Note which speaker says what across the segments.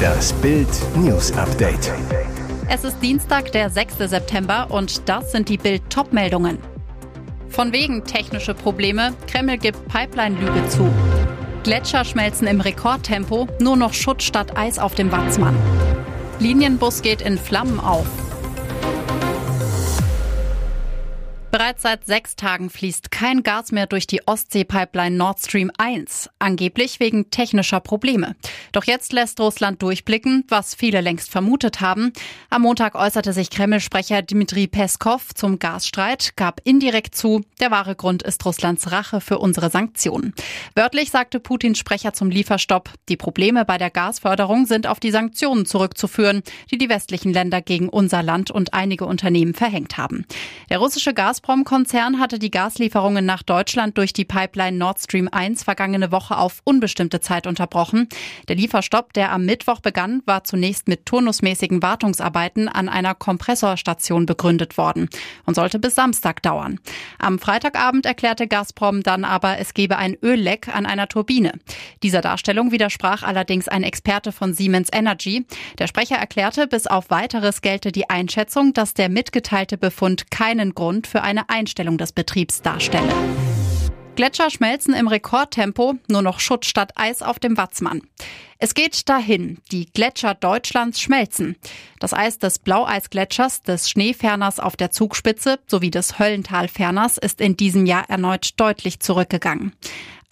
Speaker 1: Das Bild News Update.
Speaker 2: Es ist Dienstag, der 6. September und das sind die Bild Topmeldungen. Von wegen technische Probleme, Kreml gibt Pipeline-Lüge zu. Gletscher schmelzen im Rekordtempo, nur noch Schutt statt Eis auf dem Watzmann. Linienbus geht in Flammen auf. Bereits seit sechs Tagen fließt kein Gas mehr durch die Ostsee-Pipeline Nord Stream 1, angeblich wegen technischer Probleme. Doch jetzt lässt Russland durchblicken, was viele längst vermutet haben. Am Montag äußerte sich Kreml-Sprecher Dmitri Peskov zum Gasstreit, gab indirekt zu, der wahre Grund ist Russlands Rache für unsere Sanktionen. Wörtlich sagte Putins Sprecher zum Lieferstopp, die Probleme bei der Gasförderung sind auf die Sanktionen zurückzuführen, die die westlichen Länder gegen unser Land und einige Unternehmen verhängt haben. Der russische Gas Gazprom-Konzern hatte die Gaslieferungen nach Deutschland durch die Pipeline Nord Stream 1 vergangene Woche auf unbestimmte Zeit unterbrochen. Der Lieferstopp, der am Mittwoch begann, war zunächst mit turnusmäßigen Wartungsarbeiten an einer Kompressorstation begründet worden und sollte bis Samstag dauern. Am Freitagabend erklärte Gazprom dann aber, es gebe ein Ölleck an einer Turbine. Dieser Darstellung widersprach allerdings ein Experte von Siemens Energy. Der Sprecher erklärte, bis auf weiteres gelte die Einschätzung, dass der mitgeteilte Befund keinen Grund für eine Einstellung des Betriebs darstelle. Gletscher schmelzen im Rekordtempo, nur noch Schutt statt Eis auf dem Watzmann. Es geht dahin, die Gletscher Deutschlands schmelzen. Das Eis des Blaueisgletschers, des Schneeferners auf der Zugspitze sowie des Höllentalferners ist in diesem Jahr erneut deutlich zurückgegangen.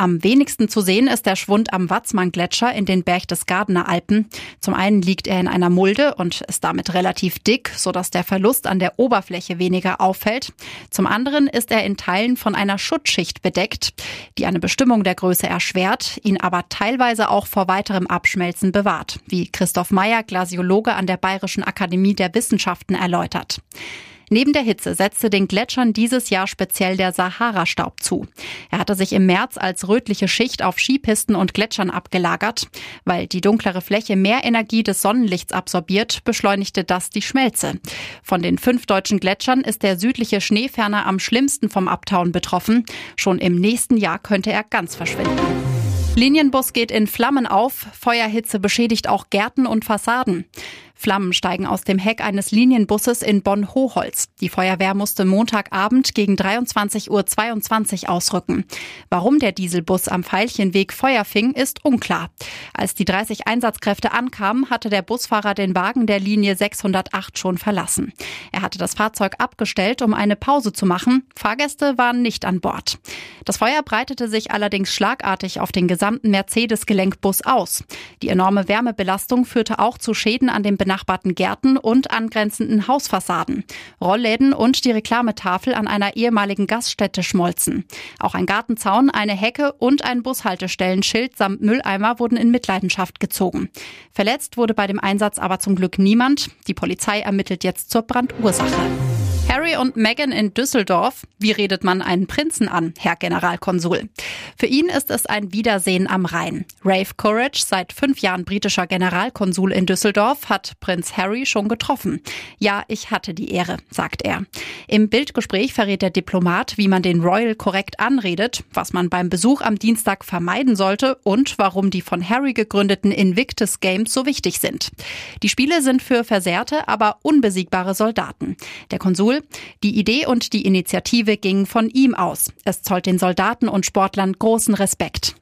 Speaker 2: Am wenigsten zu sehen ist der Schwund am Watzmann-Gletscher in den Berchtesgadener Alpen. Zum einen liegt er in einer Mulde und ist damit relativ dick, sodass der Verlust an der Oberfläche weniger auffällt. Zum anderen ist er in Teilen von einer Schutzschicht bedeckt, die eine Bestimmung der Größe erschwert, ihn aber teilweise auch vor weiterem Abschmelzen bewahrt, wie Christoph Meyer, Glasiologe an der Bayerischen Akademie der Wissenschaften, erläutert. Neben der Hitze setzte den Gletschern dieses Jahr speziell der Sahara-Staub zu. Er hatte sich im März als rötliche Schicht auf Skipisten und Gletschern abgelagert. Weil die dunklere Fläche mehr Energie des Sonnenlichts absorbiert, beschleunigte das die Schmelze. Von den fünf deutschen Gletschern ist der südliche Schneeferner am schlimmsten vom Abtauen betroffen. Schon im nächsten Jahr könnte er ganz verschwinden. Linienbus geht in Flammen auf, Feuerhitze beschädigt auch Gärten und Fassaden. Flammen steigen aus dem Heck eines Linienbusses in Bonn-Hoholz. Die Feuerwehr musste Montagabend gegen 23.22 Uhr ausrücken. Warum der Dieselbus am Veilchenweg Feuer fing, ist unklar. Als die 30 Einsatzkräfte ankamen, hatte der Busfahrer den Wagen der Linie 608 schon verlassen. Er hatte das Fahrzeug abgestellt, um eine Pause zu machen. Fahrgäste waren nicht an Bord. Das Feuer breitete sich allerdings schlagartig auf den gesamten Mercedes-Gelenkbus aus. Die enorme Wärmebelastung führte auch zu Schäden an dem benachbarten Gärten und angrenzenden Hausfassaden. Rollläden und die Reklametafel an einer ehemaligen Gaststätte schmolzen. Auch ein Gartenzaun, eine Hecke und ein Bushaltestellenschild samt Mülleimer wurden in Mitleidenschaft gezogen. Verletzt wurde bei dem Einsatz aber zum Glück niemand. Die Polizei ermittelt jetzt zur Brandursache. Harry und Meghan in Düsseldorf. Wie redet man einen Prinzen an, Herr Generalkonsul? Für ihn ist es ein Wiedersehen am Rhein. Rafe Courage, seit fünf Jahren britischer Generalkonsul in Düsseldorf, hat Prinz Harry schon getroffen. Ja, ich hatte die Ehre, sagt er. Im Bildgespräch verrät der Diplomat, wie man den Royal korrekt anredet, was man beim Besuch am Dienstag vermeiden sollte und warum die von Harry gegründeten Invictus Games so wichtig sind. Die Spiele sind für versehrte, aber unbesiegbare Soldaten. Der Konsul die Idee und die Initiative gingen von ihm aus. Es zollt den Soldaten und Sportlern großen Respekt.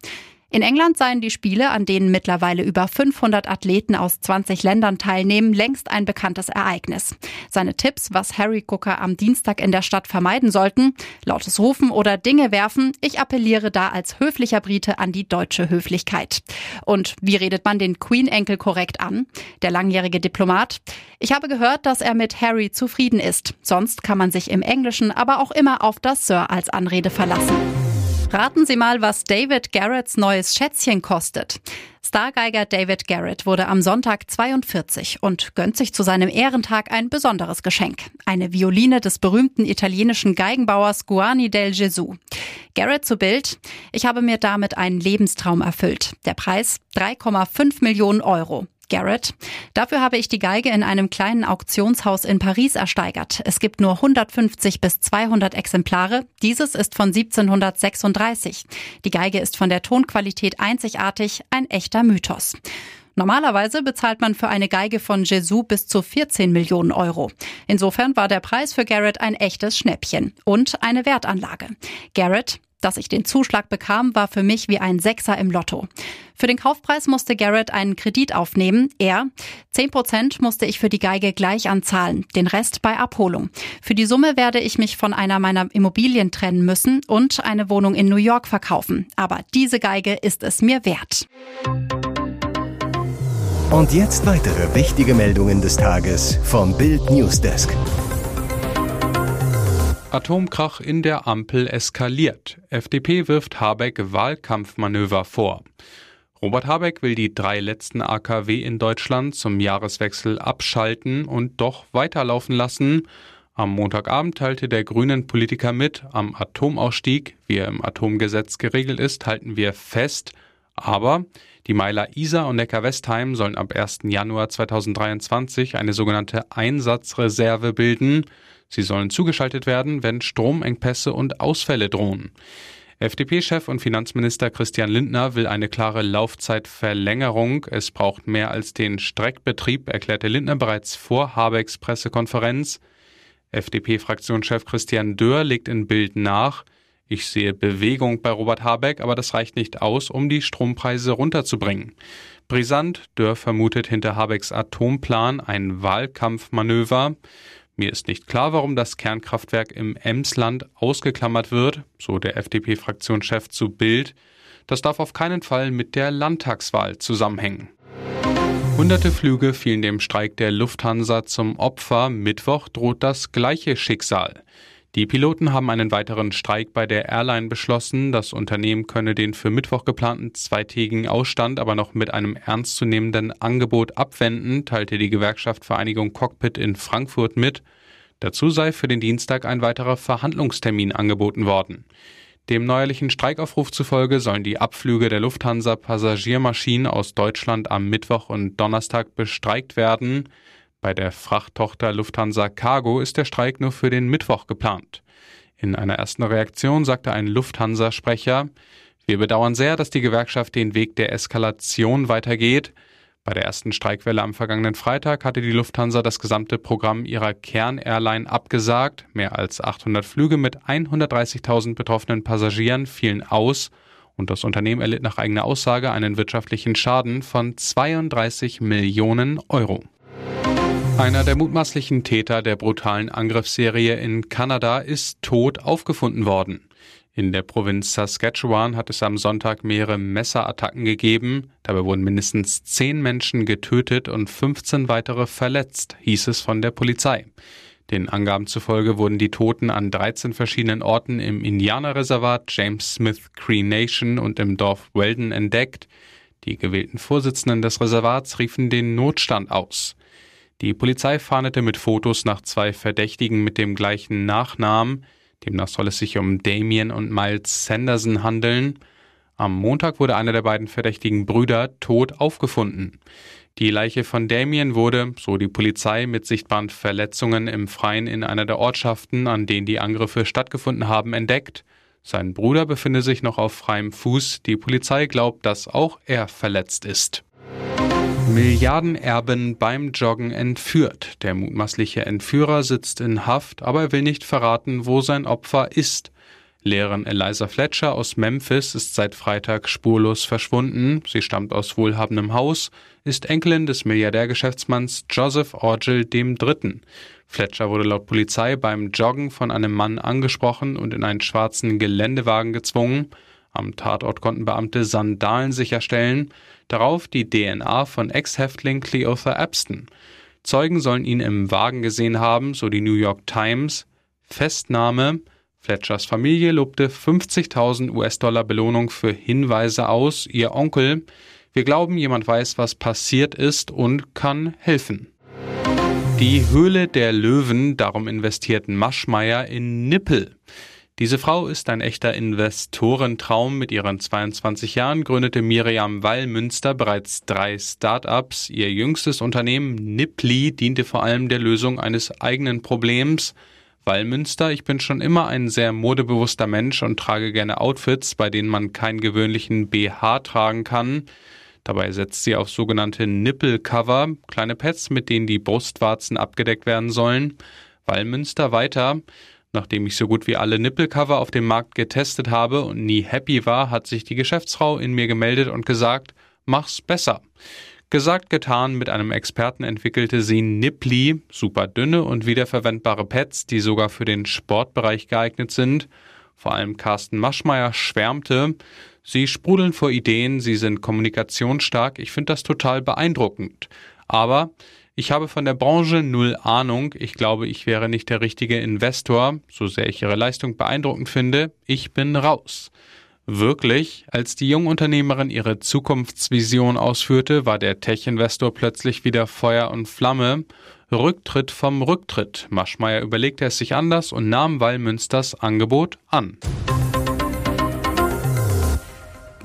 Speaker 2: In England seien die Spiele, an denen mittlerweile über 500 Athleten aus 20 Ländern teilnehmen, längst ein bekanntes Ereignis. Seine Tipps, was Harry Cooker am Dienstag in der Stadt vermeiden sollten, lautes Rufen oder Dinge werfen, ich appelliere da als höflicher Brite an die deutsche Höflichkeit. Und wie redet man den Queen-Enkel korrekt an? Der langjährige Diplomat. Ich habe gehört, dass er mit Harry zufrieden ist. Sonst kann man sich im Englischen aber auch immer auf das Sir als Anrede verlassen. Raten Sie mal, was David Garretts neues Schätzchen kostet. Stargeiger David Garrett wurde am Sonntag 42 und gönnt sich zu seinem Ehrentag ein besonderes Geschenk. Eine Violine des berühmten italienischen Geigenbauers Guani del Gesù. Garrett zu Bild. Ich habe mir damit einen Lebenstraum erfüllt. Der Preis 3,5 Millionen Euro. Garrett. Dafür habe ich die Geige in einem kleinen Auktionshaus in Paris ersteigert. Es gibt nur 150 bis 200 Exemplare. Dieses ist von 1736. Die Geige ist von der Tonqualität einzigartig, ein echter Mythos. Normalerweise bezahlt man für eine Geige von Jesus bis zu 14 Millionen Euro. Insofern war der Preis für Garrett ein echtes Schnäppchen und eine Wertanlage. Garrett, dass ich den Zuschlag bekam, war für mich wie ein Sechser im Lotto. Für den Kaufpreis musste Garrett einen Kredit aufnehmen. Er, 10 Prozent musste ich für die Geige gleich anzahlen, den Rest bei Abholung. Für die Summe werde ich mich von einer meiner Immobilien trennen müssen und eine Wohnung in New York verkaufen. Aber diese Geige ist es mir wert.
Speaker 1: Und jetzt weitere wichtige Meldungen des Tages vom Bild Newsdesk.
Speaker 3: Atomkrach in der Ampel eskaliert. FDP wirft Habeck Wahlkampfmanöver vor. Robert Habeck will die drei letzten AKW in Deutschland zum Jahreswechsel abschalten und doch weiterlaufen lassen. Am Montagabend teilte der grünen Politiker mit, am Atomausstieg, wie er im Atomgesetz geregelt ist, halten wir fest. Aber die Meiler Isar und Neckar-Westheim sollen ab 1. Januar 2023 eine sogenannte Einsatzreserve bilden. Sie sollen zugeschaltet werden, wenn Stromengpässe und Ausfälle drohen. FDP-Chef und Finanzminister Christian Lindner will eine klare Laufzeitverlängerung. Es braucht mehr als den Streckbetrieb, erklärte Lindner bereits vor Habecks Pressekonferenz. FDP-Fraktionschef Christian Dörr legt in Bild nach. Ich sehe Bewegung bei Robert Habeck, aber das reicht nicht aus, um die Strompreise runterzubringen. Brisant, Dörr vermutet hinter Habecks Atomplan ein Wahlkampfmanöver. Mir ist nicht klar, warum das Kernkraftwerk im Emsland ausgeklammert wird, so der FDP-Fraktionschef zu Bild. Das darf auf keinen Fall mit der Landtagswahl zusammenhängen. Hunderte Flüge fielen dem Streik der Lufthansa zum Opfer. Mittwoch droht das gleiche Schicksal. Die Piloten haben einen weiteren Streik bei der Airline beschlossen. Das Unternehmen könne den für Mittwoch geplanten zweitägigen Ausstand aber noch mit einem ernstzunehmenden Angebot abwenden, teilte die Gewerkschaft Vereinigung Cockpit in Frankfurt mit. Dazu sei für den Dienstag ein weiterer Verhandlungstermin angeboten worden. Dem neuerlichen Streikaufruf zufolge sollen die Abflüge der Lufthansa Passagiermaschinen aus Deutschland am Mittwoch und Donnerstag bestreikt werden. Bei der Frachttochter Lufthansa Cargo ist der Streik nur für den Mittwoch geplant. In einer ersten Reaktion sagte ein Lufthansa-Sprecher, wir bedauern sehr, dass die Gewerkschaft den Weg der Eskalation weitergeht. Bei der ersten Streikwelle am vergangenen Freitag hatte die Lufthansa das gesamte Programm ihrer Kern-Airline abgesagt. Mehr als 800 Flüge mit 130.000 betroffenen Passagieren fielen aus und das Unternehmen erlitt nach eigener Aussage einen wirtschaftlichen Schaden von 32 Millionen Euro. Einer der mutmaßlichen Täter der brutalen Angriffsserie in Kanada ist tot aufgefunden worden. In der Provinz Saskatchewan hat es am Sonntag mehrere Messerattacken gegeben. Dabei wurden mindestens zehn Menschen getötet und 15 weitere verletzt, hieß es von der Polizei. Den Angaben zufolge wurden die Toten an 13 verschiedenen Orten im Indianerreservat James Smith Cree Nation und im Dorf Weldon entdeckt. Die gewählten Vorsitzenden des Reservats riefen den Notstand aus. Die Polizei fahndete mit Fotos nach zwei Verdächtigen mit dem gleichen Nachnamen. Demnach soll es sich um Damien und Miles Sanderson handeln. Am Montag wurde einer der beiden verdächtigen Brüder tot aufgefunden. Die Leiche von Damien wurde, so die Polizei, mit sichtbaren Verletzungen im Freien in einer der Ortschaften, an denen die Angriffe stattgefunden haben, entdeckt. Sein Bruder befinde sich noch auf freiem Fuß. Die Polizei glaubt, dass auch er verletzt ist. Milliardenerben beim Joggen entführt. Der mutmaßliche Entführer sitzt in Haft, aber er will nicht verraten, wo sein Opfer ist. Lehrerin Eliza Fletcher aus Memphis ist seit Freitag spurlos verschwunden. Sie stammt aus wohlhabendem Haus, ist Enkelin des Milliardärgeschäftsmanns Joseph Orgel III. Fletcher wurde laut Polizei beim Joggen von einem Mann angesprochen und in einen schwarzen Geländewagen gezwungen. Am Tatort konnten Beamte Sandalen sicherstellen, darauf die DNA von Ex-Häftling Cleotha Epston. Zeugen sollen ihn im Wagen gesehen haben, so die New York Times. Festnahme. Fletchers Familie lobte 50.000 US-Dollar Belohnung für Hinweise aus. Ihr Onkel. Wir glauben, jemand weiß, was passiert ist und kann helfen. Die Höhle der Löwen, darum investierten Maschmeyer in Nippel. Diese Frau ist ein echter Investorentraum. Mit ihren 22 Jahren gründete Miriam Wallmünster bereits drei Start-ups. Ihr jüngstes Unternehmen Nippli diente vor allem der Lösung eines eigenen Problems. Wallmünster, ich bin schon immer ein sehr modebewusster Mensch und trage gerne Outfits, bei denen man keinen gewöhnlichen BH tragen kann. Dabei setzt sie auf sogenannte Nippelcover, kleine Pads, mit denen die Brustwarzen abgedeckt werden sollen. Wallmünster weiter. Nachdem ich so gut wie alle Nippelcover auf dem Markt getestet habe und nie happy war, hat sich die Geschäftsfrau in mir gemeldet und gesagt, mach's besser. Gesagt, getan, mit einem Experten entwickelte sie Nippli, super dünne und wiederverwendbare Pads, die sogar für den Sportbereich geeignet sind. Vor allem Carsten Maschmeyer schwärmte. Sie sprudeln vor Ideen, sie sind kommunikationsstark. Ich finde das total beeindruckend. Aber ich habe von der Branche null Ahnung. Ich glaube, ich wäre nicht der richtige Investor, so sehr ich ihre Leistung beeindruckend finde. Ich bin raus. Wirklich, als die Jungunternehmerin ihre Zukunftsvision ausführte, war der Tech-Investor plötzlich wieder Feuer und Flamme. Rücktritt vom Rücktritt. Maschmeyer überlegte es sich anders und nahm Wallmünsters Angebot an.